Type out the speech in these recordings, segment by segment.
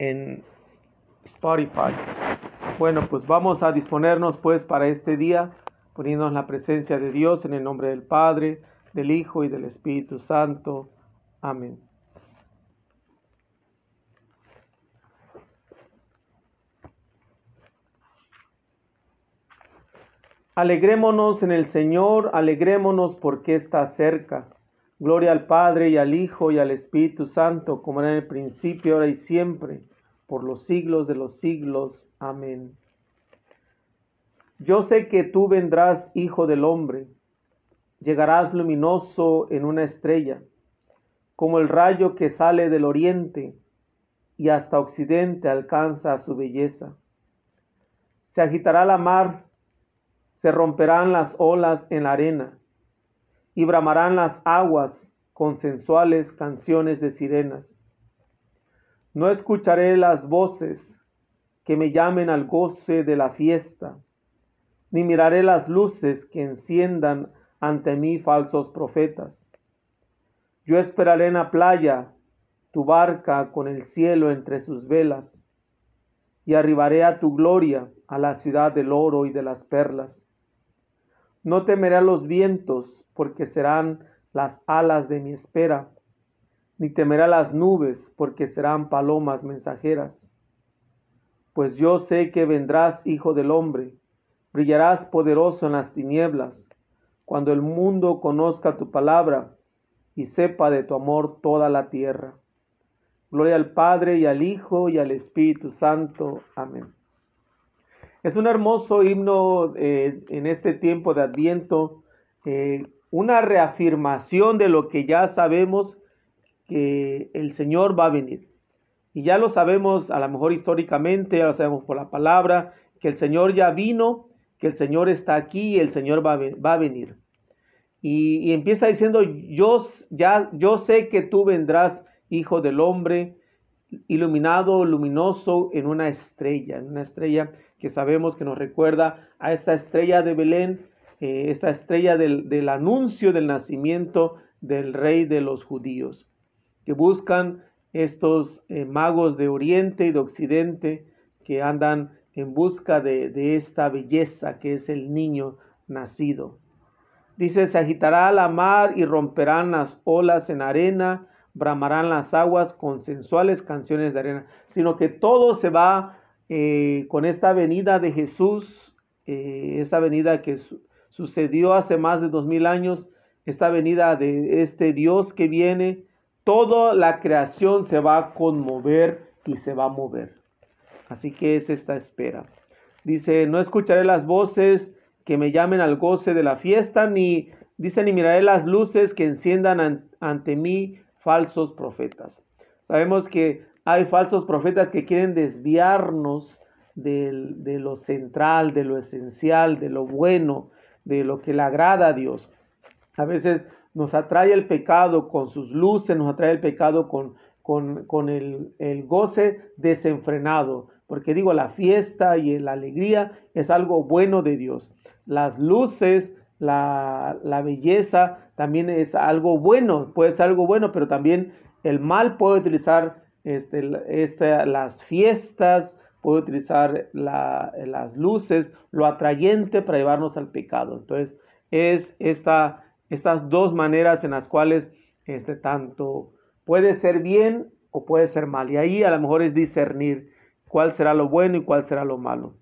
en Spotify. Bueno, pues vamos a disponernos pues para este día, poniéndonos la presencia de Dios en el nombre del Padre, del Hijo y del Espíritu Santo. Amén. Alegrémonos en el Señor, alegrémonos porque está cerca. Gloria al Padre y al Hijo y al Espíritu Santo, como era en el principio, ahora y siempre, por los siglos de los siglos. Amén. Yo sé que tú vendrás, Hijo del Hombre, llegarás luminoso en una estrella, como el rayo que sale del oriente y hasta occidente alcanza su belleza. Se agitará la mar, se romperán las olas en la arena y bramarán las aguas con sensuales canciones de sirenas. No escucharé las voces que me llamen al goce de la fiesta, ni miraré las luces que enciendan ante mí falsos profetas. Yo esperaré en la playa tu barca con el cielo entre sus velas, y arribaré a tu gloria, a la ciudad del oro y de las perlas. No temeré a los vientos, porque serán las alas de mi espera, ni temerá las nubes, porque serán palomas mensajeras. Pues yo sé que vendrás, Hijo del Hombre, brillarás poderoso en las tinieblas, cuando el mundo conozca tu palabra y sepa de tu amor toda la tierra. Gloria al Padre y al Hijo y al Espíritu Santo. Amén. Es un hermoso himno eh, en este tiempo de Adviento. Eh, una reafirmación de lo que ya sabemos que el Señor va a venir. Y ya lo sabemos a lo mejor históricamente, ya lo sabemos por la palabra, que el Señor ya vino, que el Señor está aquí y el Señor va a, venir. Y, empieza diciendo, yo, ya, yo sé que tú vendrás, hijo del hombre, iluminado, luminoso en una estrella, en una estrella que sabemos que nos recuerda a esta estrella de Belén eh, esta estrella del, anuncio del nacimiento del rey de los judíos, que buscan estos eh, magos de Oriente y de Occidente que andan en busca de, de, esta belleza que es el niño nacido. Dice, se agitará la mar y romperán las olas en arena, bramarán las aguas con sensuales canciones de arena, sino que todo se va eh, con esta venida de Jesús, esta venida que sucedió hace más de dos mil años, esta venida de este Dios que viene, toda la creación se va a conmover y se va a mover. Así que es esta espera. Dice, no escucharé las voces que me llamen al goce de la fiesta, ni, dice, ni miraré las luces que enciendan ante mí falsos profetas. Sabemos que hay falsos profetas que quieren desviarnos de lo central, de lo esencial, de lo bueno, de lo que le agrada a Dios. A veces nos atrae el pecado con sus luces, nos atrae el pecado con, con, el, goce desenfrenado, porque digo, la fiesta y la alegría es algo bueno de Dios. Las luces, la, belleza también es algo bueno, puede ser algo bueno, pero también el mal puede utilizar este, este, las fiestas, puede utilizar las luces, lo atrayente para llevarnos al pecado. Entonces, es esta, estas dos maneras en las cuales este, tanto puede ser bien o puede ser mal. Y ahí a lo mejor es discernir cuál será lo bueno y cuál será lo malo.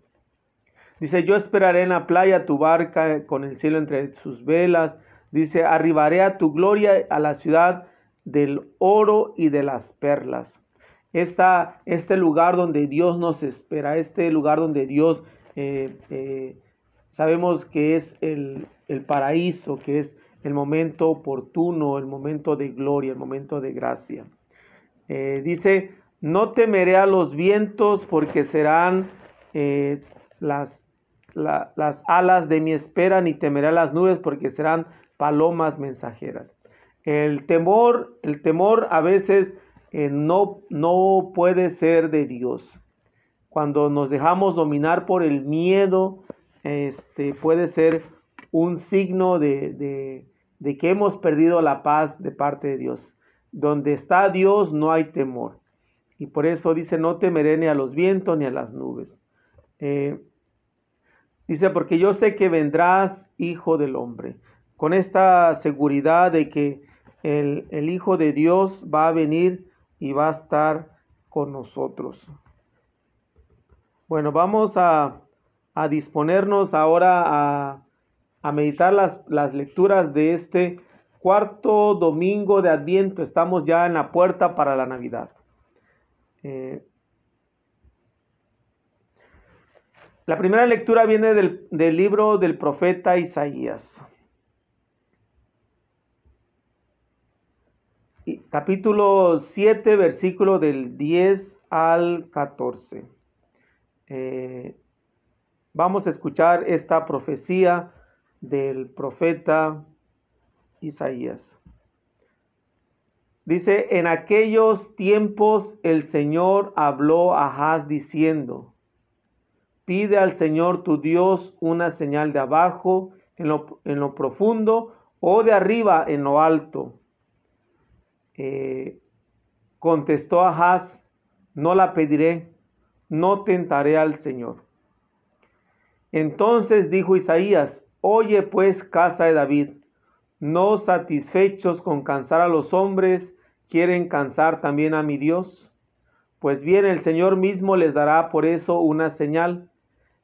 Dice, yo esperaré en la playa tu barca con el cielo entre sus velas. Dice, arribaré a tu gloria a la ciudad del oro y de las perlas este lugar donde Dios nos espera, este lugar donde Dios eh, eh, sabemos que es el, paraíso, que es el momento oportuno, el momento de gloria, el momento de gracia. Eh, dice, no temeré a los vientos porque serán las, las alas de mi espera, ni temeré a las nubes porque serán palomas mensajeras. El temor, el temor a veces eh, no, no puede ser de Dios. Cuando nos dejamos dominar por el miedo, este, puede ser un signo de, que hemos perdido la paz de parte de Dios. Donde está Dios no hay temor. Y por eso dice, no temeré ni a los vientos ni a las nubes. Eh, dice, porque yo sé que vendrás, hijo del hombre, con esta seguridad de que el, el Hijo de Dios va a venir y va a estar con nosotros. Bueno, vamos a, a disponernos ahora a, a meditar las, las, lecturas de este cuarto domingo de Adviento. Estamos ya en la puerta para la Navidad. Eh, la primera lectura viene del, del libro del profeta Isaías. capítulo 7, versículo del 10 al 14. Eh, vamos a escuchar esta profecía del profeta Isaías. Dice, en aquellos tiempos el Señor habló a Haz diciendo, pide al Señor tu Dios una señal de abajo en lo, en lo profundo o de arriba en lo alto. Eh, contestó Haz, no la pediré, no tentaré al Señor. Entonces dijo Isaías, oye pues casa de David, no satisfechos con cansar a los hombres, ¿Quieren cansar también a mi Dios? Pues bien, el Señor mismo les dará por eso una señal.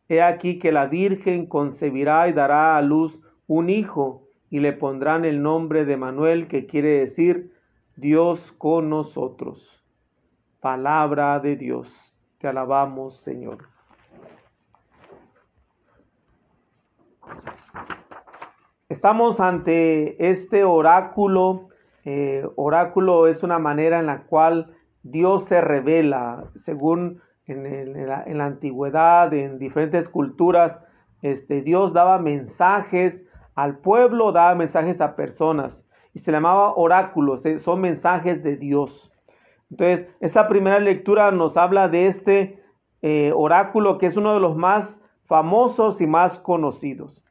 He aquí que la Virgen concebirá y dará a luz un hijo, y le pondrán el nombre de Manuel, que quiere decir Dios con nosotros. Palabra de Dios. Te alabamos, Señor. Estamos ante este oráculo eh, oráculo es una manera en la cual Dios se revela, según en, la, antigüedad, en diferentes culturas, este, Dios daba mensajes al pueblo, daba mensajes a personas y se llamaba oráculos, eh, son mensajes de Dios. Entonces, esta primera lectura nos habla de este eh, oráculo que es uno de los más famosos y más conocidos.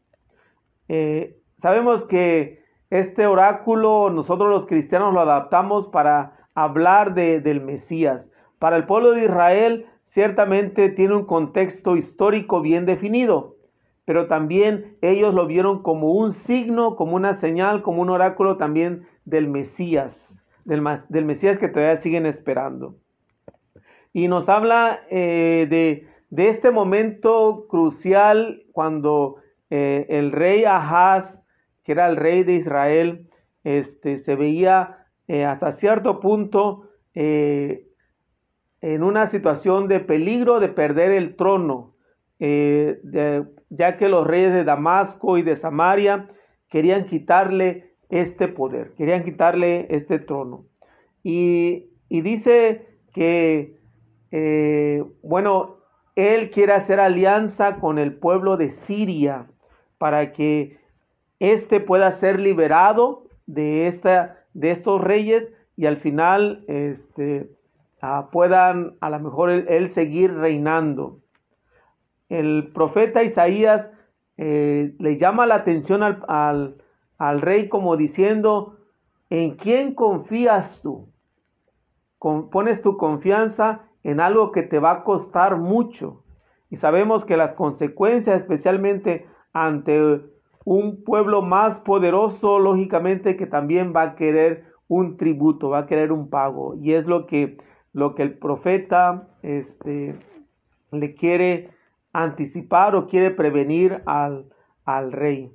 Sabemos que este oráculo nosotros los cristianos lo adaptamos para hablar de, del Mesías. Para el pueblo de Israel ciertamente tiene un contexto histórico bien definido, pero también ellos lo vieron como un signo, como una señal, como un oráculo también del Mesías, del, Mesías que todavía siguen esperando. Y nos habla eh, de, de, este momento crucial cuando eh, el rey Ahaz que era el rey de Israel, este, se veía eh, hasta cierto punto eh, en una situación de peligro de perder el trono, eh, ya que los reyes de Damasco y de Samaria querían quitarle este poder, querían quitarle este trono. Y, y dice que, bueno, él quiere hacer alianza con el pueblo de Siria para que este pueda ser liberado de, esta, de estos reyes y al final este, ah, puedan a lo mejor él, seguir reinando. El profeta Isaías eh, le llama la atención al, al, rey como diciendo, ¿en quién confías tú? pones tu confianza en algo que te va a costar mucho. Y sabemos que las consecuencias, especialmente ante un pueblo más poderoso, lógicamente, que también va a querer un tributo, va a querer un pago. Y es lo que, lo que el profeta este, le quiere anticipar o quiere prevenir al, al rey.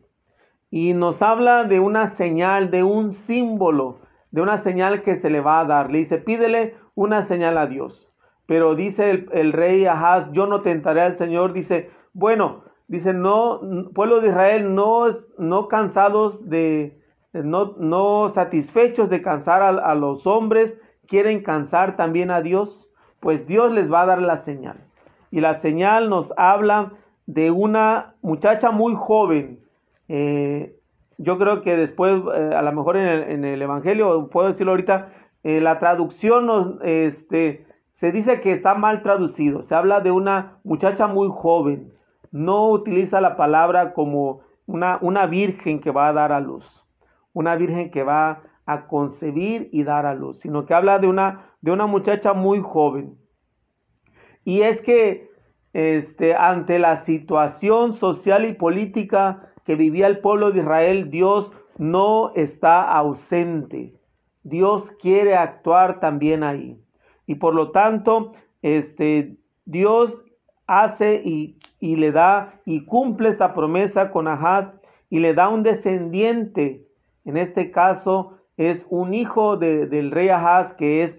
Y nos habla de una señal, de un símbolo, de una señal que se le va a dar. Le dice, pídele una señal a Dios. Pero dice el, el rey Ahaz, yo no tentaré al Señor. Dice, bueno, Dice, no, pueblo de Israel, no, no cansados de, no, no satisfechos de cansar a, los hombres, quieren cansar también a Dios, pues Dios les va a dar la señal. Y la señal nos habla de una muchacha muy joven. Eh, yo creo que después, eh, a lo mejor en el, Evangelio, puedo decirlo ahorita, eh, la traducción nos, este, se dice que está mal traducido. Se habla de una muchacha muy joven no utiliza la palabra como una, una virgen que va a dar a luz, una virgen que va a concebir y dar a luz, sino que habla de una, de una muchacha muy joven. Y es que este, ante la situación social y política que vivía el pueblo de Israel, Dios no está ausente. Dios quiere actuar también ahí. Y por lo tanto, este, Dios hace y, y le da y cumple esta promesa con Ahaz y le da un descendiente. En este caso es un hijo del rey Ahaz que es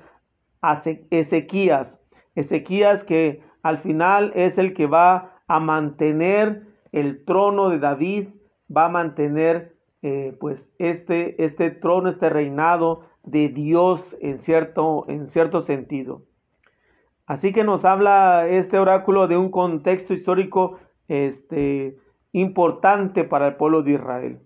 Ezequías. Ezequías que al final es el que va a mantener el trono de David, va a mantener eh, pues este, este trono, este reinado de Dios en cierto, en cierto sentido. Así que nos habla este oráculo de un contexto histórico este, importante para el pueblo de Israel.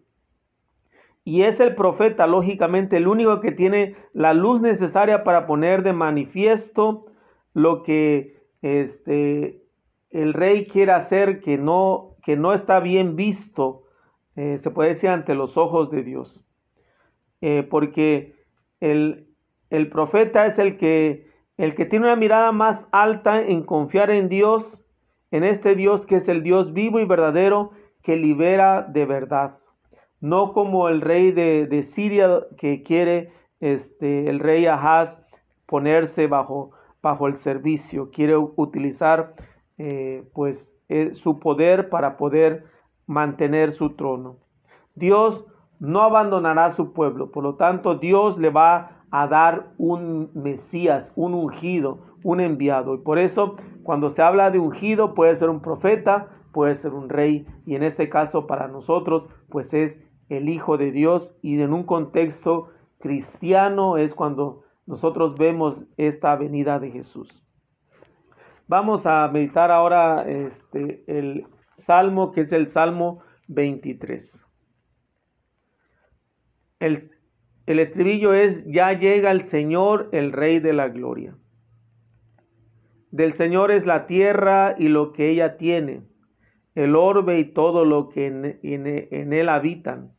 Y es el profeta, lógicamente, el único que tiene la luz necesaria para poner de manifiesto lo que este, el rey quiere hacer que no, que no está bien visto, eh, se puede decir, ante los ojos de Dios. Eh, porque el, el profeta es el que, el que tiene una mirada más alta en confiar en Dios, en este Dios que es el Dios vivo y verdadero que libera de verdad. No como el rey de, Siria que quiere este, el rey Ahaz ponerse bajo, bajo el servicio, quiere utilizar eh, pues eh, su poder para poder mantener su trono. Dios no abandonará a su pueblo. Por lo tanto, Dios le va a dar un Mesías, un ungido, un enviado. Y por eso, cuando se habla de ungido, puede ser un profeta, puede ser un rey. Y en este caso, para nosotros, pues es el Hijo de Dios. Y en un contexto cristiano es cuando nosotros vemos esta venida de Jesús. Vamos a meditar ahora este, el salmo que es el Salmo 23. El, estribillo es, ya llega el Señor, el Rey de la Gloria. Del Señor es la tierra y lo que ella tiene, el orbe y todo lo que en, en, él habitan,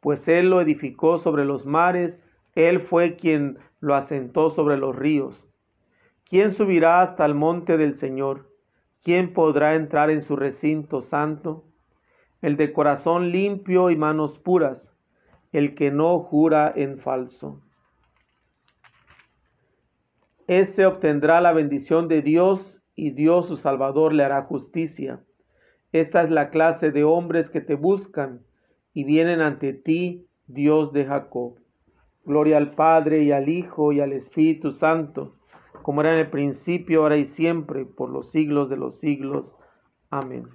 pues Él lo edificó sobre los mares, Él fue quien lo asentó sobre los ríos. ¿Quién subirá hasta el monte del Señor? ¿Quién podrá entrar en su recinto santo? El de corazón limpio y manos puras el que no jura en falso. Ese obtendrá la bendición de Dios y Dios su Salvador le hará justicia. Esta es la clase de hombres que te buscan y vienen ante ti, Dios de Jacob. Gloria al Padre y al Hijo y al Espíritu Santo, como era en el principio, ahora y siempre, por los siglos de los siglos. Amén.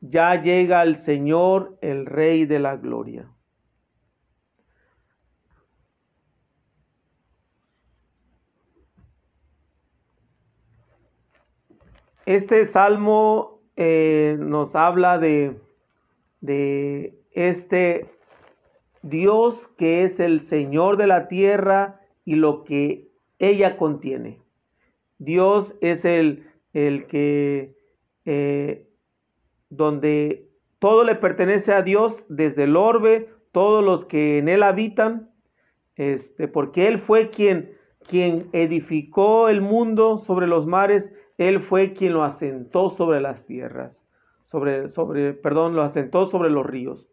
Ya llega el Señor, el Rey de la Gloria. Este salmo eh, nos habla de, este Dios que es el Señor de la tierra y lo que ella contiene. Dios es el, el que eh, donde todo le pertenece a Dios, desde el orbe, todos los que en él habitan, este, porque él fue quien, quien edificó el mundo sobre los mares, él fue quien lo asentó sobre las tierras, sobre, sobre, perdón, lo asentó sobre los ríos.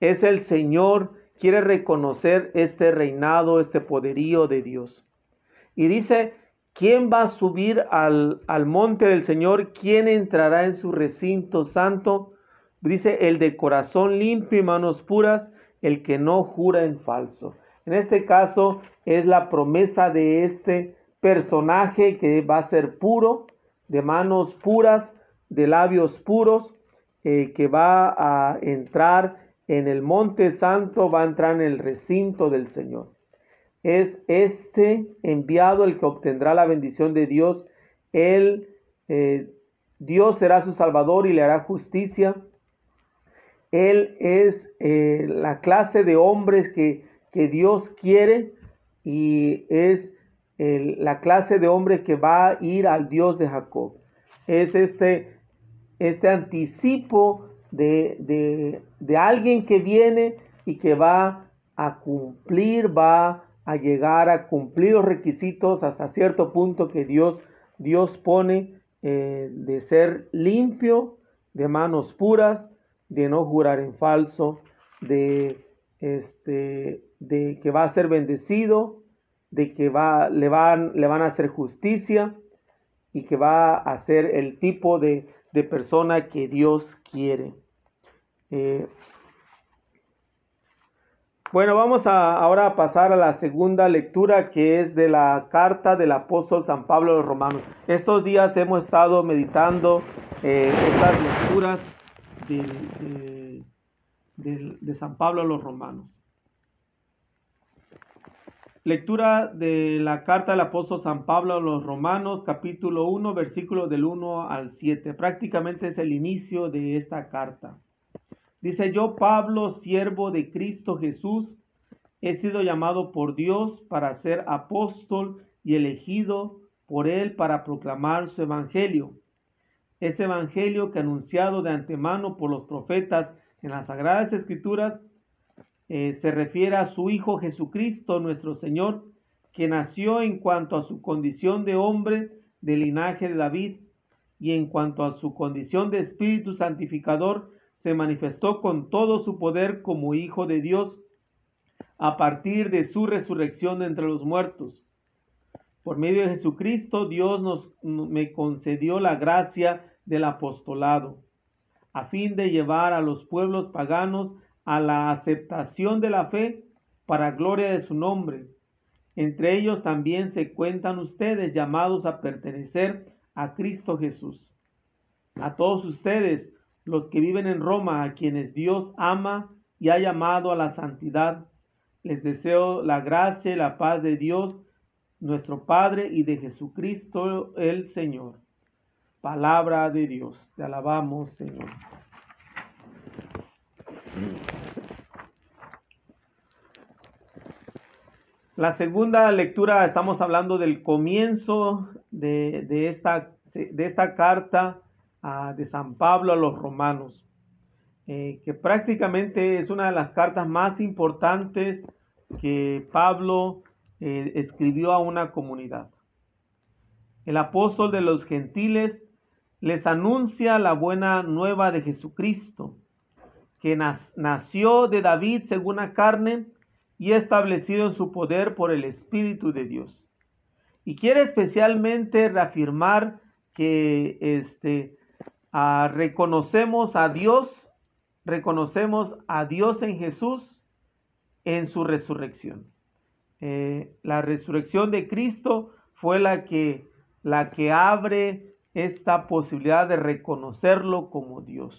Es el Señor, quiere reconocer este reinado, este poderío de Dios. Y dice ¿Quién va a subir al, monte del Señor? ¿Quién entrará en su recinto santo? Dice el de corazón limpio y manos puras, el que no jura en falso. En este caso es la promesa de este personaje que va a ser puro, de manos puras, de labios puros, eh, que va a entrar en el monte santo, va a entrar en el recinto del Señor es este enviado el que obtendrá la bendición de Dios. Él, eh, Dios será su salvador y le hará justicia. Él es eh, la clase de hombres que, que Dios quiere y es la clase de hombre que va a ir al Dios de Jacob. Es este, este anticipo de, de, de alguien que viene y que va a cumplir, va a llegar a cumplir los requisitos hasta cierto punto que Dios, Dios pone eh, de ser limpio, de manos puras, de no jurar en falso, de, este, de que va a ser bendecido, de que va, le, van, le van a hacer justicia y que va a ser el tipo de, de persona que Dios quiere. Eh, bueno, vamos a, ahora a pasar a la segunda lectura que es de la carta del apóstol San Pablo a los Romanos. Estos días hemos estado meditando eh, estas lecturas de, de San Pablo a los Romanos. Lectura de la carta del apóstol San Pablo a los Romanos, capítulo 1, versículos del 1 al 7. Prácticamente es el inicio de esta carta. Dice yo, Pablo, siervo de Cristo Jesús, he sido llamado por Dios para ser apóstol y elegido por él para proclamar su evangelio. Ese evangelio que anunciado de antemano por los profetas en las sagradas escrituras eh, se refiere a su Hijo Jesucristo, nuestro Señor, que nació en cuanto a su condición de hombre del linaje de David y en cuanto a su condición de Espíritu Santificador, se manifestó con todo su poder como Hijo de Dios a partir de su resurrección de entre los muertos. Por medio de Jesucristo, Dios nos, me concedió la gracia del apostolado, a fin de llevar a los pueblos paganos a la aceptación de la fe para gloria de su nombre. Entre ellos también se cuentan ustedes llamados a pertenecer a Cristo Jesús. A todos ustedes, los que viven en Roma, a quienes Dios ama y ha llamado a la santidad. Les deseo la gracia y la paz de Dios, nuestro Padre, y de Jesucristo el Señor. Palabra de Dios. Te alabamos, Señor. La segunda lectura, estamos hablando del comienzo de, esta, de esta carta de San Pablo a los romanos, eh, que prácticamente es una de las cartas más importantes que Pablo eh, escribió a una comunidad. El apóstol de los gentiles les anuncia la buena nueva de Jesucristo, que nació de David según la carne y establecido en su poder por el Espíritu de Dios. Y quiere especialmente reafirmar que este, reconocemos a Dios, reconocemos a Dios en Jesús en su resurrección. Eh, la resurrección de Cristo fue la que, la que abre esta posibilidad de reconocerlo como Dios,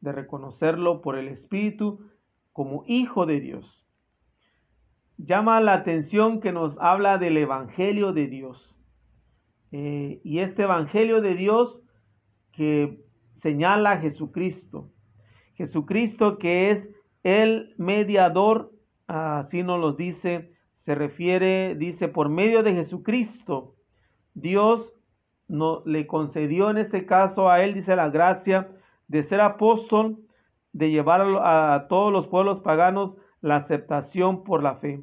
de reconocerlo por el Espíritu como Hijo de Dios. Llama la atención que nos habla del Evangelio de Dios. Eh, y este Evangelio de Dios que señala a Jesucristo. Jesucristo que es el mediador, así nos lo dice, se refiere, dice, por medio de Jesucristo, Dios no, le concedió en este caso a él, dice la gracia, de ser apóstol, de llevar a, a todos los pueblos paganos la aceptación por la fe.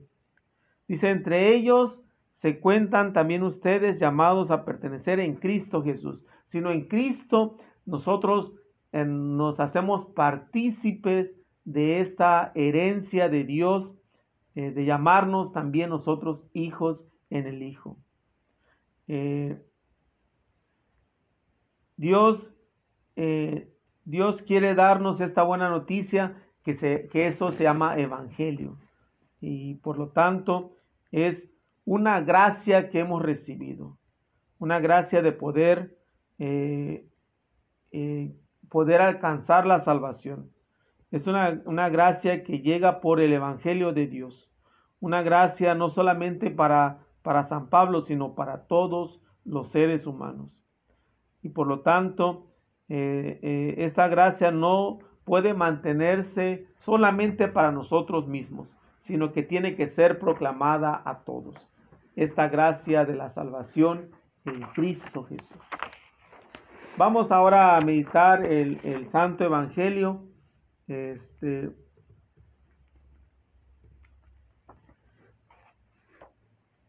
Dice, entre ellos se cuentan también ustedes llamados a pertenecer en Cristo Jesús sino en Cristo nosotros nos hacemos partícipes de esta herencia de Dios, eh, de llamarnos también nosotros hijos en el Hijo. Eh, Dios, eh, Dios quiere darnos esta buena noticia que, se, que eso se llama evangelio. Y por lo tanto es una gracia que hemos recibido, una gracia de poder eh, eh, poder alcanzar la salvación. Es una, una, gracia que llega por el Evangelio de Dios. Una gracia no solamente para, para San Pablo, sino para todos los seres humanos. Y por lo tanto, eh, esta gracia no puede mantenerse solamente para nosotros mismos, sino que tiene que ser proclamada a todos. Esta gracia de la salvación en Cristo Jesús. Vamos ahora a meditar el, Santo Evangelio. Este,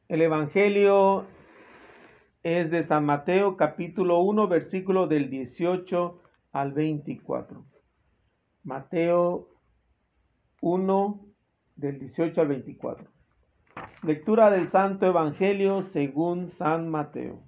el Evangelio es de San Mateo capítulo 1 versículo del 18 al 24. Mateo 1 del 18 al 24. Lectura del Santo Evangelio según San Mateo.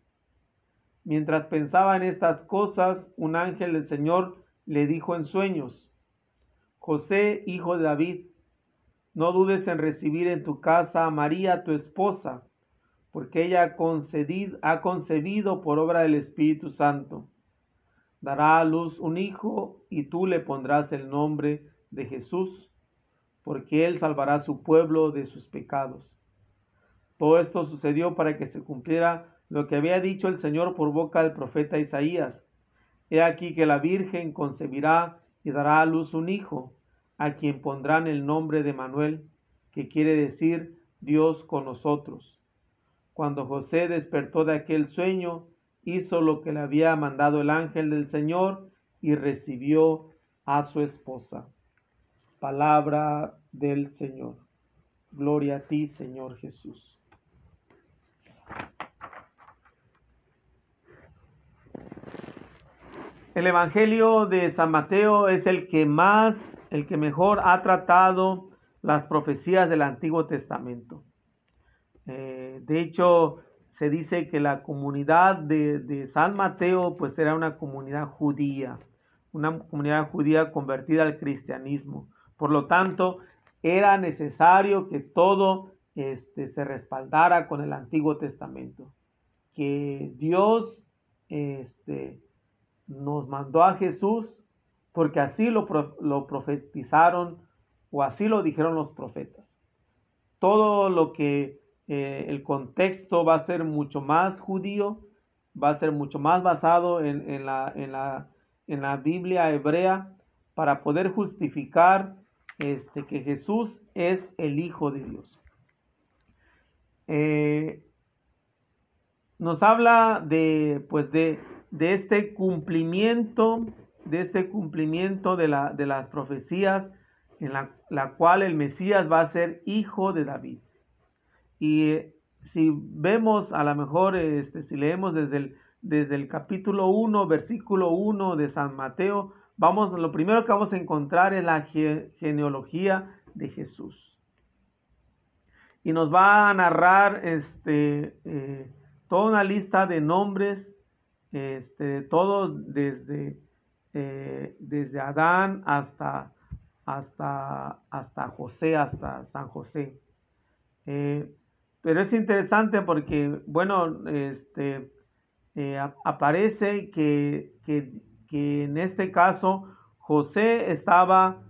Mientras pensaba en estas cosas, un ángel del Señor le dijo en sueños, José, hijo de David, no dudes en recibir en tu casa a María, tu esposa, porque ella ha concebido por obra del Espíritu Santo. Dará a luz un hijo y tú le pondrás el nombre de Jesús, porque él salvará a su pueblo de sus pecados. Todo esto sucedió para que se cumpliera lo que había dicho el Señor por boca del profeta Isaías. He aquí que la Virgen concebirá y dará a luz un hijo a quien pondrán el nombre de Manuel, que quiere decir Dios con nosotros. Cuando José despertó de aquel sueño, hizo lo que le había mandado el ángel del Señor y recibió a su esposa. Palabra del Señor. Gloria a ti, Señor Jesús. El Evangelio de San Mateo es el que más el que mejor ha tratado las profecías del Antiguo Testamento. Eh, de hecho, se dice que la comunidad de, San Mateo pues era una comunidad judía, una comunidad judía convertida al cristianismo. Por lo tanto, era necesario que todo este, se respaldara con el Antiguo Testamento, que Dios este, nos mandó a Jesús porque así lo, profetizaron o así lo dijeron los profetas. Todo lo que eh, el contexto va a ser mucho más judío, va a ser mucho más basado en, la, en, la, en la, Biblia hebrea para poder justificar este, que Jesús es el Hijo de Dios. Eh, nos habla de, pues de, de este cumplimiento de este cumplimiento de, la, de las profecías en la, cual el Mesías va a ser hijo de David. Y eh, si vemos, a lo mejor, este, si leemos desde el, desde el capítulo 1, versículo 1 de San Mateo, vamos, lo primero que vamos a encontrar es la genealogía de Jesús. Y nos va a narrar este, eh, toda una lista de nombres, este, todos desde eh, desde Adán hasta, hasta, hasta José, hasta San José. Eh, pero es interesante porque, bueno, este, eh, aparece que, que, en este caso José estaba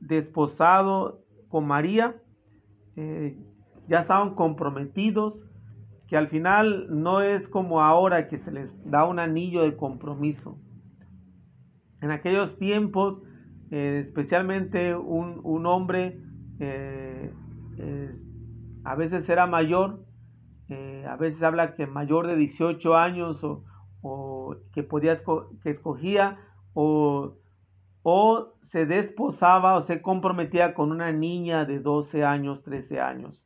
desposado con María, ya estaban comprometidos, que al final no es como ahora que se les da un anillo de compromiso. En aquellos tiempos, eh, especialmente un, hombre eh, a veces era mayor, eh, a veces habla que mayor de 18 años o, que podía que escogía o, o se desposaba o se comprometía con una niña de 12 años, 13 años.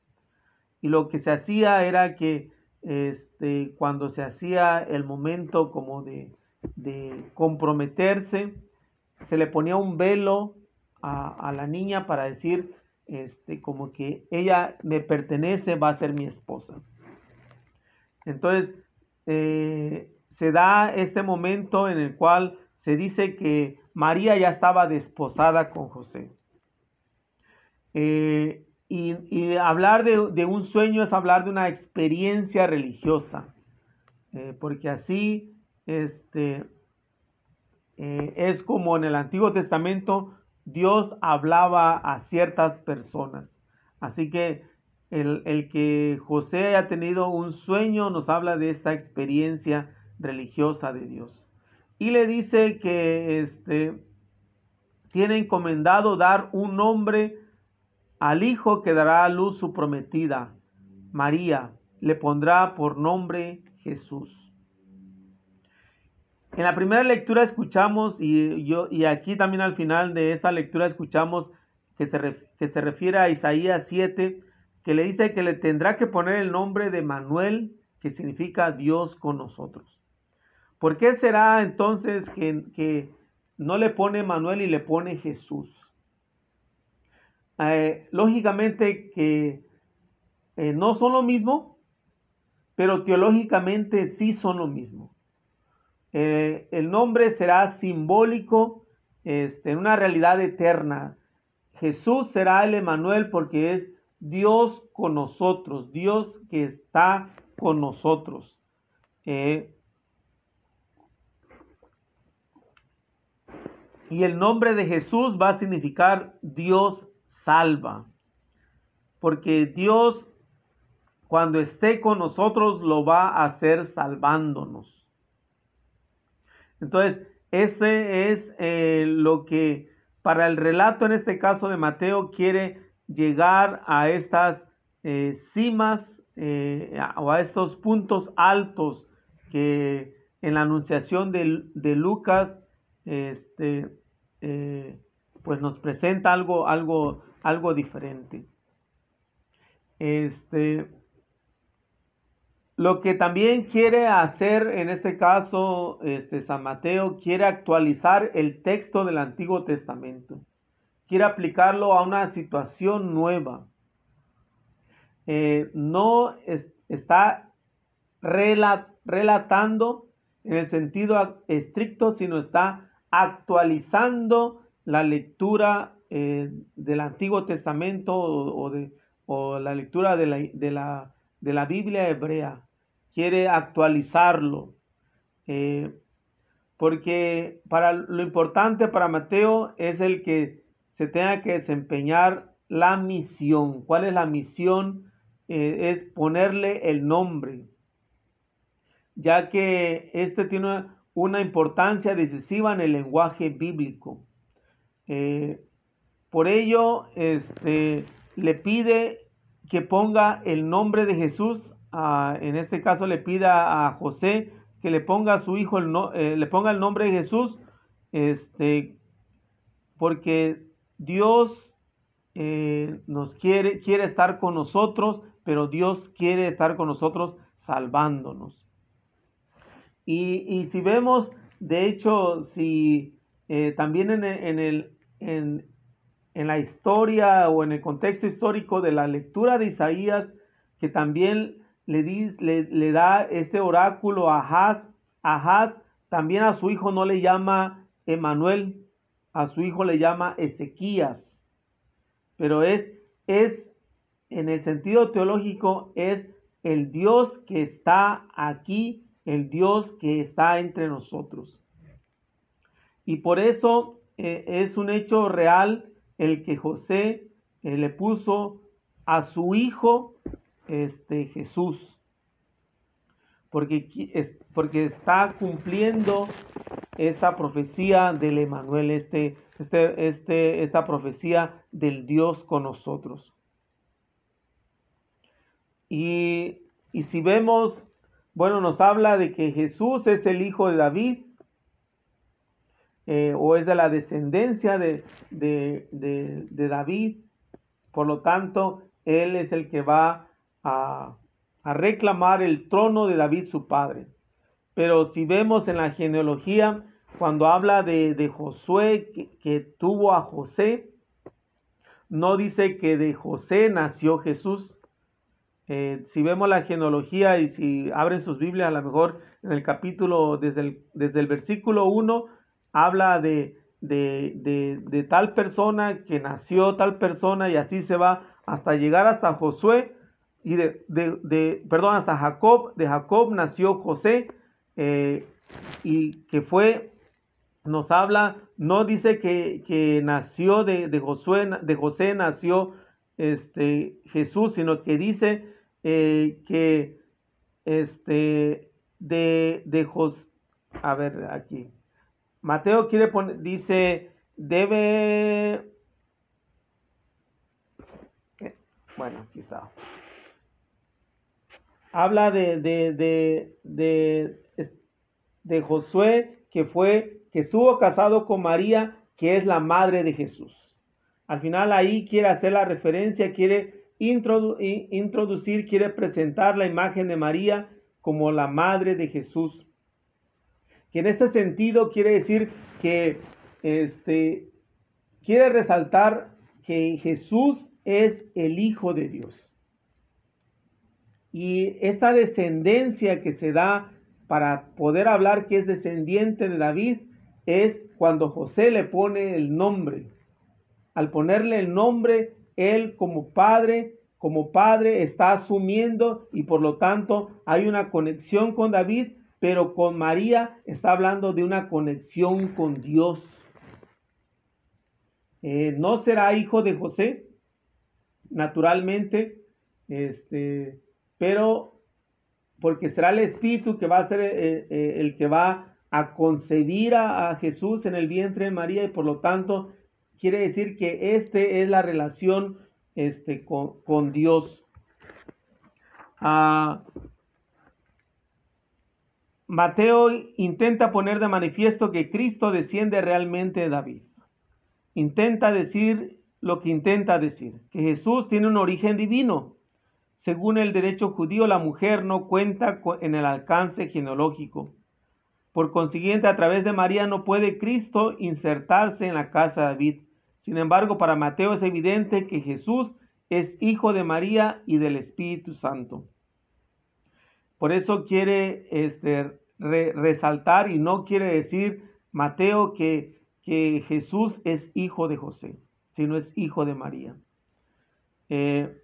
Y lo que se hacía era que este, cuando se hacía el momento como de, de comprometerse, se le ponía un velo a, la niña para decir, este, como que ella me pertenece, va a ser mi esposa. Entonces, eh, se da este momento en el cual se dice que María ya estaba desposada con José. Eh, y, hablar de, un sueño es hablar de una experiencia religiosa, eh, porque así este, eh, es como en el Antiguo Testamento Dios hablaba a ciertas personas. Así que el, el, que José haya tenido un sueño nos habla de esta experiencia religiosa de Dios. Y le dice que este, tiene encomendado dar un nombre al hijo que dará a luz su prometida, María. Le pondrá por nombre Jesús. En la primera lectura escuchamos, y, yo, y aquí también al final de esta lectura escuchamos que se, que se refiere a Isaías 7, que le dice que le tendrá que poner el nombre de Manuel, que significa Dios con nosotros. ¿Por qué será entonces que, que no le pone Manuel y le pone Jesús? Eh, lógicamente que eh, no son lo mismo, pero teológicamente sí son lo mismo. Eh, el nombre será simbólico este, en una realidad eterna. Jesús será el Emanuel porque es Dios con nosotros, Dios que está con nosotros. Y el nombre de Jesús va a significar Dios salva, porque Dios cuando esté con nosotros lo va a hacer salvándonos. Entonces, ese es eh, lo que para el relato en este caso de Mateo quiere llegar a estas eh, cimas eh, o a estos puntos altos que en la anunciación de, de Lucas este, pues nos presenta algo, algo, algo diferente. Este, lo que también quiere hacer en este caso este, San Mateo, quiere actualizar el texto del Antiguo Testamento. Quiere aplicarlo a una situación nueva. Eh, no está relatando en el sentido estricto, sino está actualizando la lectura eh, del Antiguo Testamento o, de, o la lectura de la, de la, de la Biblia hebrea quiere actualizarlo. Eh, porque para lo importante para Mateo es el que se tenga que desempeñar la misión. ¿Cuál es la misión? Eh, es ponerle el nombre, ya que este tiene una importancia decisiva en el lenguaje bíblico. Por ello, este, le pide que ponga el nombre de Jesús en este caso le pida a José que le ponga a su hijo, el eh, le ponga el nombre de Jesús, este, porque Dios eh, nos quiere, quiere estar con nosotros, pero Dios quiere estar con nosotros salvándonos. Y, si vemos, de hecho, si eh, también en, en, el, en la historia o en el contexto histórico de la lectura de Isaías, que también le, le, da este oráculo a Ahaz. Ahaz también a su hijo no le llama Emanuel, a su hijo le llama Ezequías. Pero es, es, en el sentido teológico, es el Dios que está aquí, el Dios que está entre nosotros. Y por eso eh, es un hecho real el que José eh, le puso a su hijo este, Jesús. Porque, porque está cumpliendo esta profecía del Emanuel, este, este, este, esta profecía del Dios con nosotros. Y, y si vemos, bueno, nos habla de que Jesús es el hijo de David, eh, o es de la descendencia de, David, por lo tanto, Él es el que va a, reclamar el trono de David su padre. Pero si vemos en la genealogía, cuando habla de, Josué que, tuvo a José, no dice que de José nació Jesús. Eh, si vemos la genealogía y si abren sus Biblias, a lo mejor en el capítulo, desde el, desde el versículo 1, habla de, de, de, tal persona que nació tal persona y así se va hasta llegar hasta Josué, y de, de, perdón, hasta Jacob, de Jacob nació José, eh, y que fue, nos habla, no dice que, que nació de, de, Josué, de José nació este, Jesús, sino que dice eh, que este, de, de Jos, a ver aquí, Mateo quiere poner, dice, debe, eh, bueno, aquí está. Habla de, de, de, de, de Josué que fue, que estuvo casado con María, que es la madre de Jesús. Al final ahí quiere hacer la referencia, quiere introducir, quiere presentar la imagen de María como la madre de Jesús. Que en este sentido quiere decir que este, quiere resaltar que Jesús es el Hijo de Dios. Y esta descendencia que se da para poder hablar que es descendiente de David es cuando José le pone el nombre. Al ponerle el nombre, él como padre, como padre está asumiendo y por lo tanto hay una conexión con David, pero con María está hablando de una conexión con Dios. Eh, no será hijo de José, naturalmente, este, pero porque será el Espíritu que va a ser eh, eh, el que va a concebir a, Jesús en el vientre de María y por lo tanto quiere decir que este es la relación este, con, Dios. Ah, Mateo intenta poner de manifiesto que Cristo desciende realmente de David. Intenta decir lo que intenta decir, que Jesús tiene un origen divino. Según el derecho judío, la mujer no cuenta en el alcance genealógico. Por consiguiente, a través de María no puede Cristo insertarse en la casa de David. Sin embargo, para Mateo es evidente que Jesús es hijo de María y del Espíritu Santo. Por eso quiere este, resaltar y no quiere decir Mateo que, Jesús es hijo de José, sino es hijo de María. Eh,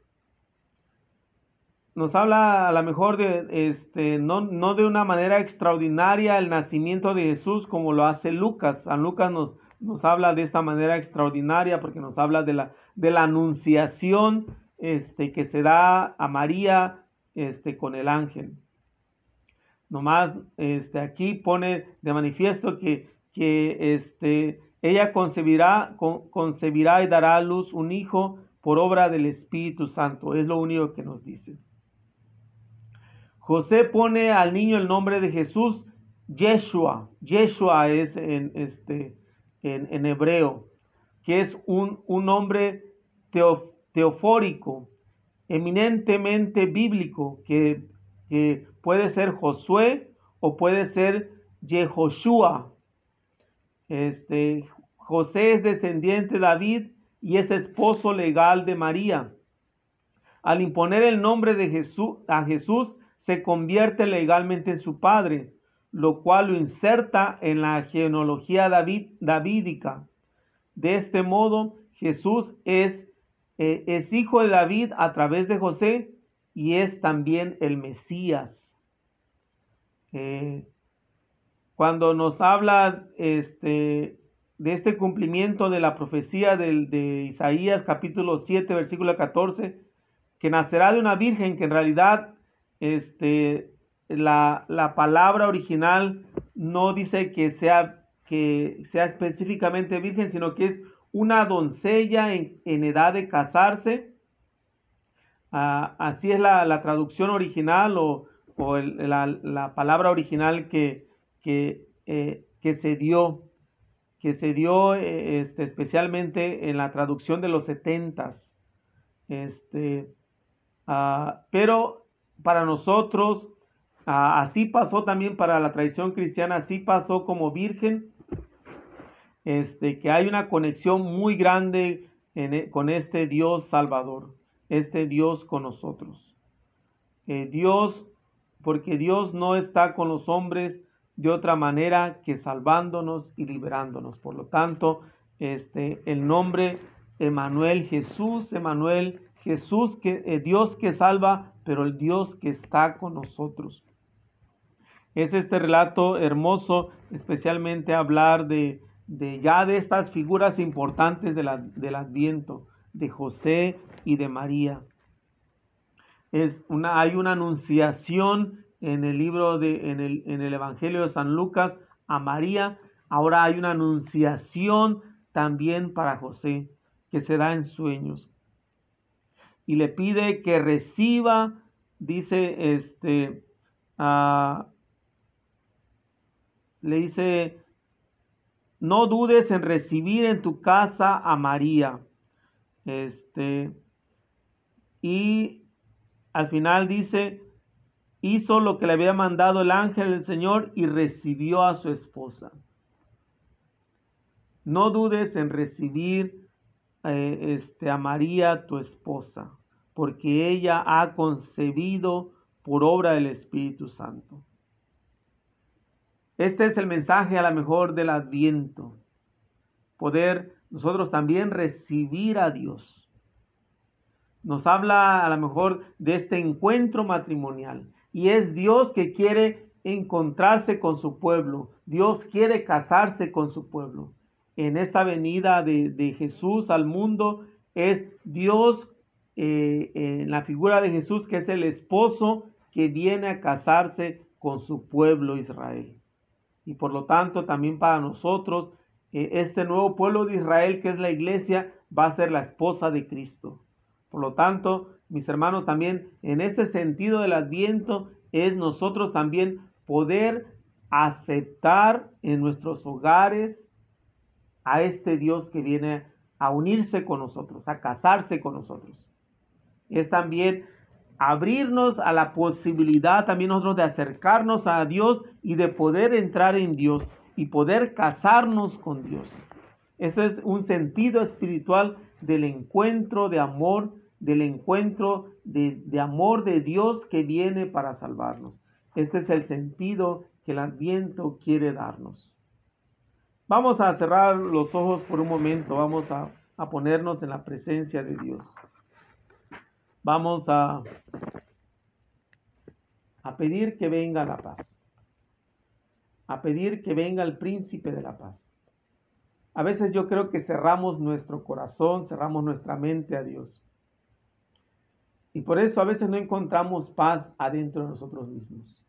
nos habla a lo mejor de, este, no, de una manera extraordinaria el nacimiento de Jesús como lo hace Lucas. San Lucas nos, nos habla de esta manera extraordinaria porque nos habla de la, de la anunciación este, que se da a María este, con el ángel. Nomás este, aquí pone de manifiesto que, que este, ella concebirá, concebirá y dará a luz un hijo por obra del Espíritu Santo. Es lo único que nos dice. José pone al niño el nombre de Jesús, Yeshua. Yeshua es en, este, en, hebreo, que es un, un nombre teofórico, eminentemente bíblico, que, puede ser Josué o puede ser Yehoshua. Este, José es descendiente de David y es esposo legal de María. Al imponer el nombre de Jesús, a Jesús, se convierte legalmente en su padre lo cual lo inserta en la genealogía David, davídica. De este modo, Jesús es, eh, es hijo de David a través de José y es también el Mesías. Cuando nos habla este, de este cumplimiento de la profecía de, de Isaías capítulo 7 versículo 14, que nacerá de una virgen que en realidad este, la, la palabra original no dice que sea, que sea específicamente virgen, sino que es una doncella en, edad de casarse. Ah, así es la, traducción original o, el, la, la, palabra original que, eh, se dio, que se dio eh, este, especialmente en la traducción de los setentas. Este, uh, pero para nosotros Ah, así pasó también para la tradición cristiana, así pasó como virgen, este, que hay una conexión muy grande e, con este Dios Salvador, este Dios con nosotros. Eh, Dios, porque Dios no está con los hombres de otra manera que salvándonos y liberándonos. Por lo tanto, este, el nombre Emanuel, Jesús, Emanuel, Jesús, que, eh, Dios que salva, pero el Dios que está con nosotros. Es este relato hermoso, especialmente hablar de, de ya de estas figuras importantes del Adviento, de José y de María. Es una, hay una anunciación en el libro de, en el, en el Evangelio de San Lucas a María. Ahora hay una anunciación también para José que se da en sueños. Y le pide que reciba, dice, este, uh, le dice, no dudes en recibir en tu casa a María. Este, y al final dice, hizo lo que le había mandado el ángel del Señor y recibió a su esposa. No dudes en recibir eh, este, a María, tu esposa, porque ella ha concebido por obra del Espíritu Santo. Este es el mensaje a la mejor del adviento. Poder nosotros también recibir a Dios. Nos habla a lo mejor de este encuentro matrimonial. Y es Dios que quiere encontrarse con su pueblo. Dios quiere casarse con su pueblo. En esta venida de, Jesús al mundo es Dios eh, en la figura de Jesús que es el esposo que viene a casarse con su pueblo Israel y por lo tanto también para nosotros este nuevo pueblo de Israel que es la iglesia va a ser la esposa de Cristo. Por lo tanto, mis hermanos, también en este sentido del adviento es nosotros también poder aceptar en nuestros hogares a este Dios que viene a unirse con nosotros, a casarse con nosotros. Es también abrirnos a la posibilidad también nosotros de acercarnos a Dios y de poder entrar en Dios y poder casarnos con Dios. Ese es un sentido espiritual del encuentro de amor, del encuentro de, amor de Dios que viene para salvarnos. Este es el sentido que el Adviento quiere darnos. Vamos a cerrar los ojos por un momento, vamos a, a ponernos en la presencia de Dios. Vamos a, a pedir que venga la paz, a pedir que venga el príncipe de la paz. A veces yo creo que cerramos nuestro corazón, cerramos nuestra mente a Dios. Y por eso a veces no encontramos paz adentro de nosotros mismos.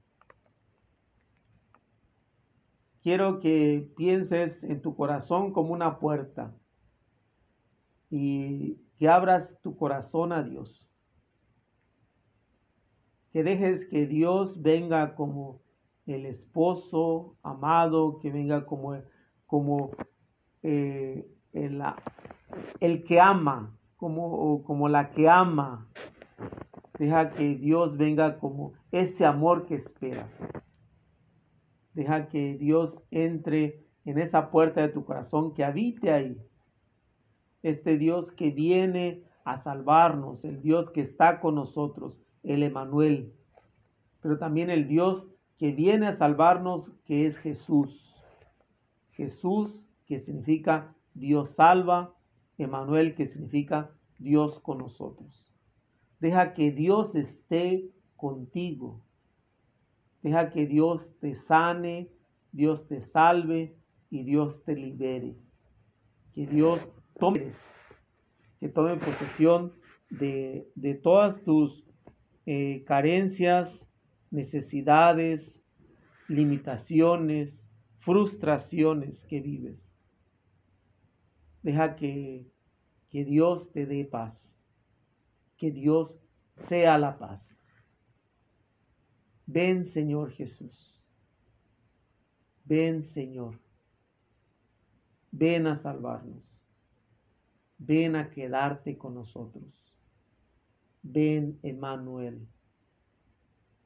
Quiero que pienses en tu corazón como una puerta y que abras tu corazón a Dios que dejes que Dios venga como el esposo amado, que venga como, como eh, el, el, que ama, como, como la que ama. Deja que Dios venga como ese amor que esperas. Deja que Dios entre en esa puerta de tu corazón, que habite ahí. Este Dios que viene a salvarnos, el Dios que está con nosotros, el Emanuel, pero también el Dios que viene a salvarnos, que es Jesús. Jesús, que significa Dios salva, Emanuel, que significa Dios con nosotros. Deja que Dios esté contigo. Deja que Dios te sane, Dios te salve y Dios te libere. Que Dios tome, que tome posesión de, de todas tus eh, carencias, necesidades, limitaciones, frustraciones que vives. Deja que, que Dios te dé paz, que Dios sea la paz. Ven Señor Jesús, ven Señor, ven a salvarnos, ven a quedarte con nosotros, ven Emanuel.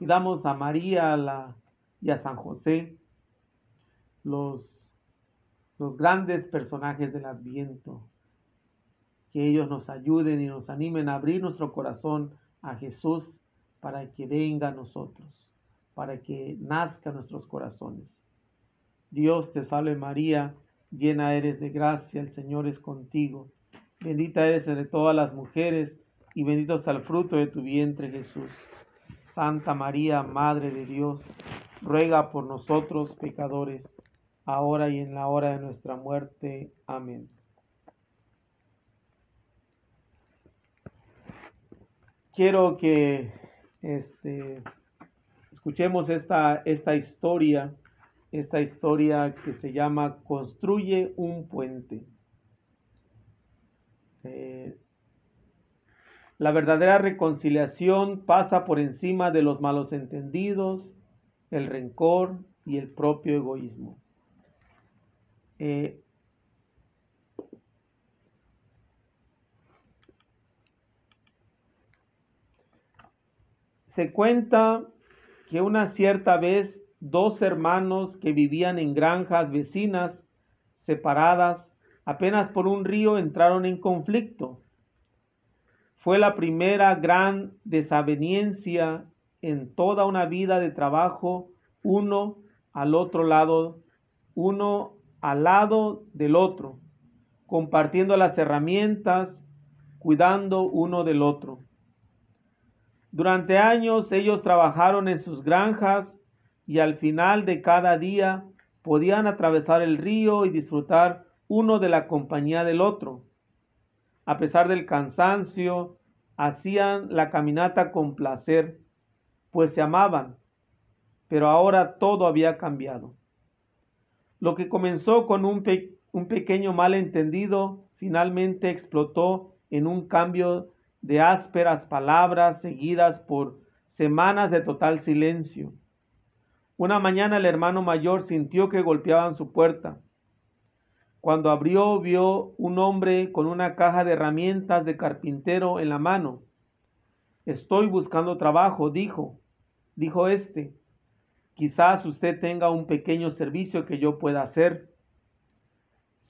Pidamos a María y a San José, los, los grandes personajes del Adviento, que ellos nos ayuden y nos animen a abrir nuestro corazón a Jesús para que venga a nosotros, para que nazca en nuestros corazones. Dios te salve María, llena eres de gracia, el Señor es contigo. Bendita eres entre todas las mujeres y bendito es el fruto de tu vientre Jesús. Santa María, Madre de Dios, ruega por nosotros pecadores, ahora y en la hora de nuestra muerte. Amén. Quiero que este, escuchemos esta, historia, esta historia que se llama Construye un puente. Eh, la verdadera reconciliación pasa por encima de los malos entendidos, el rencor y el propio egoísmo. Eh, se cuenta que una cierta vez dos hermanos que vivían en granjas vecinas separadas apenas por un río entraron en conflicto. Fue la primera gran desaveniencia en toda una vida de trabajo, uno al otro lado, uno al lado del otro, compartiendo las herramientas, cuidando uno del otro. Durante años ellos trabajaron en sus granjas y al final de cada día podían atravesar el río y disfrutar uno de la compañía del otro. A pesar del cansancio, hacían la caminata con placer, pues se amaban, pero ahora todo había cambiado. Lo que comenzó con un, un pequeño malentendido finalmente explotó en un cambio de ásperas palabras seguidas por semanas de total silencio. Una mañana el hermano mayor sintió que golpeaban su puerta. Cuando abrió vio un hombre con una caja de herramientas de carpintero en la mano. Estoy buscando trabajo, dijo. Dijo este. Quizás usted tenga un pequeño servicio que yo pueda hacer.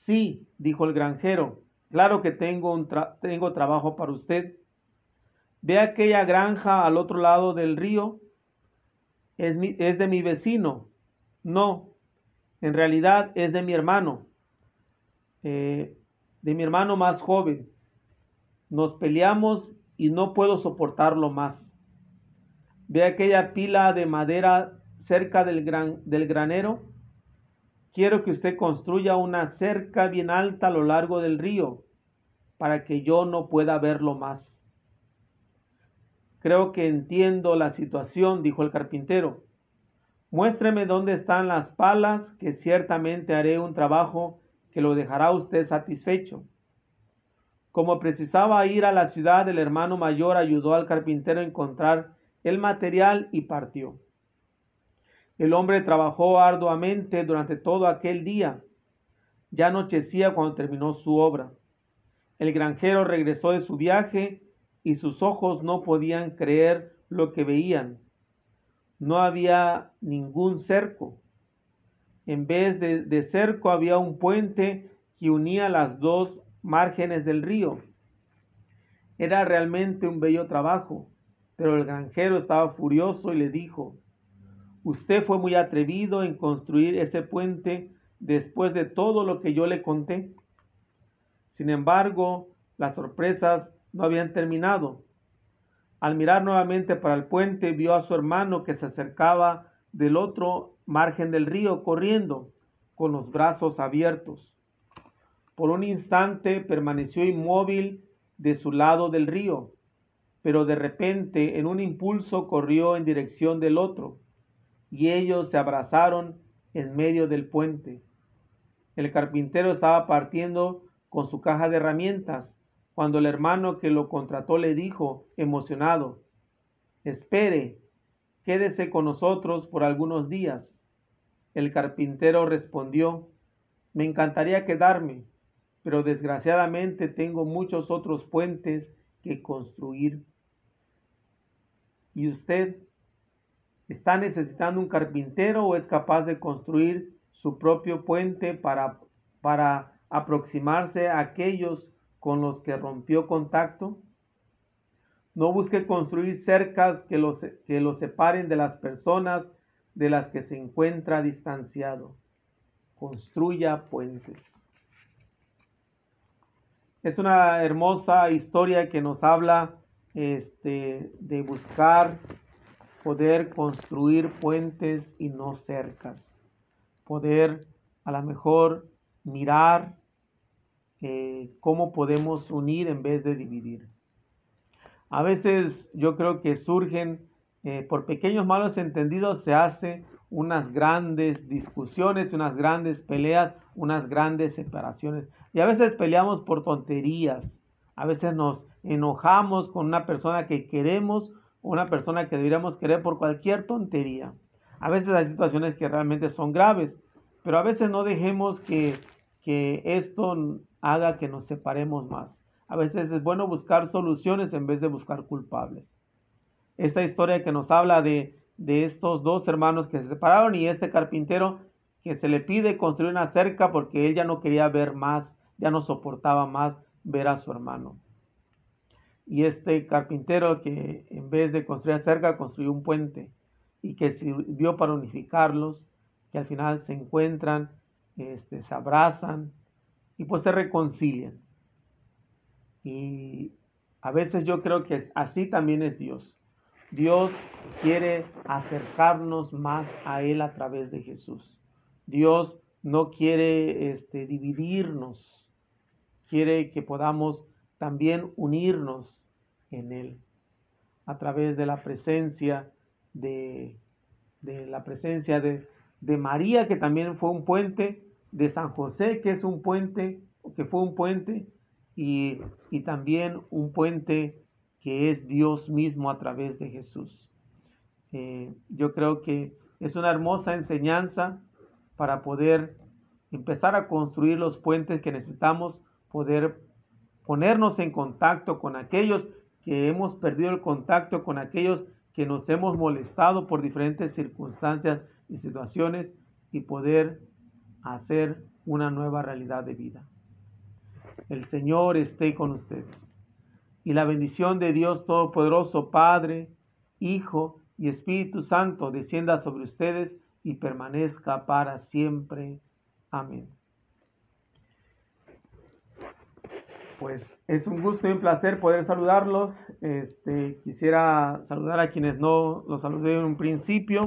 Sí, dijo el granjero. Claro que tengo, un tengo trabajo para usted. Ve aquella granja al otro lado del río. Es, es de mi vecino. No, en realidad es de mi hermano. Eh, de mi hermano más joven. Nos peleamos y no puedo soportarlo más. Ve aquella pila de madera cerca del, gran, del granero. Quiero que usted construya una cerca bien alta a lo largo del río para que yo no pueda verlo más. Creo que entiendo la situación, dijo el carpintero. Muéstreme dónde están las palas, que ciertamente haré un trabajo que lo dejará usted satisfecho. Como precisaba ir a la ciudad, el hermano mayor ayudó al carpintero a encontrar el material y partió. El hombre trabajó arduamente durante todo aquel día. Ya anochecía cuando terminó su obra. El granjero regresó de su viaje y sus ojos no podían creer lo que veían. No había ningún cerco. En vez de, cerco había un puente que unía las dos márgenes del río. Era realmente un bello trabajo, pero el granjero estaba furioso y le dijo, Usted fue muy atrevido en construir ese puente después de todo lo que yo le conté. Sin embargo, las sorpresas no habían terminado. Al mirar nuevamente para el puente, vio a su hermano que se acercaba del otro margen del río corriendo, con los brazos abiertos. Por un instante permaneció inmóvil de su lado del río, pero de repente en un impulso corrió en dirección del otro, y ellos se abrazaron en medio del puente. El carpintero estaba partiendo con su caja de herramientas cuando el hermano que lo contrató le dijo, emocionado, Espere, quédese con nosotros por algunos días. El carpintero respondió, Me encantaría quedarme, pero desgraciadamente tengo muchos otros puentes que construir. ¿Y usted está necesitando un carpintero o es capaz de construir su propio puente para, para aproximarse a aquellos con los que rompió contacto. No busque construir cercas que los, que separen de las personas de las que se encuentra distanciado. Construya puentes. Es una hermosa historia que nos habla este, de buscar poder construir puentes y no cercas. Poder a lo mejor mirar eh, cómo podemos unir en vez de dividir. A veces yo creo que surgen, eh, por pequeños malos entendidos, se hace unas grandes discusiones, unas grandes peleas, unas grandes separaciones. Y a veces peleamos por tonterías, a veces nos enojamos con una persona que queremos o una persona que deberíamos querer por cualquier tontería. A veces hay situaciones que realmente son graves, pero a veces no dejemos que, que esto haga que nos separemos más. A veces es bueno buscar soluciones en vez de buscar culpables. Esta historia que nos habla de, de estos dos hermanos que se separaron y este carpintero que se le pide construir una cerca porque él ya no quería ver más, ya no soportaba más ver a su hermano. Y este carpintero que en vez de construir cerca construyó un puente y que sirvió para unificarlos, que al final se encuentran, este, se abrazan y pues se reconcilian. Y a veces yo creo que así también es Dios. Dios quiere acercarnos más a Él a través de Jesús. Dios no quiere este, dividirnos, quiere que podamos también unirnos en Él a través de la presencia de, de la presencia de, de María, que también fue un puente, de San José, que es un puente, que fue un puente, y, también un puente que es Dios mismo a través de Jesús. Eh, yo creo que es una hermosa enseñanza para poder empezar a construir los puentes que necesitamos, poder ponernos en contacto con aquellos que hemos perdido el contacto, con aquellos que nos hemos molestado por diferentes circunstancias y situaciones y poder hacer una nueva realidad de vida. El Señor esté con ustedes. Y la bendición de Dios Todopoderoso, Padre, Hijo y Espíritu Santo, descienda sobre ustedes y permanezca para siempre. Amén. Pues es un gusto y un placer poder saludarlos. Este, quisiera saludar a quienes no los saludé en un principio.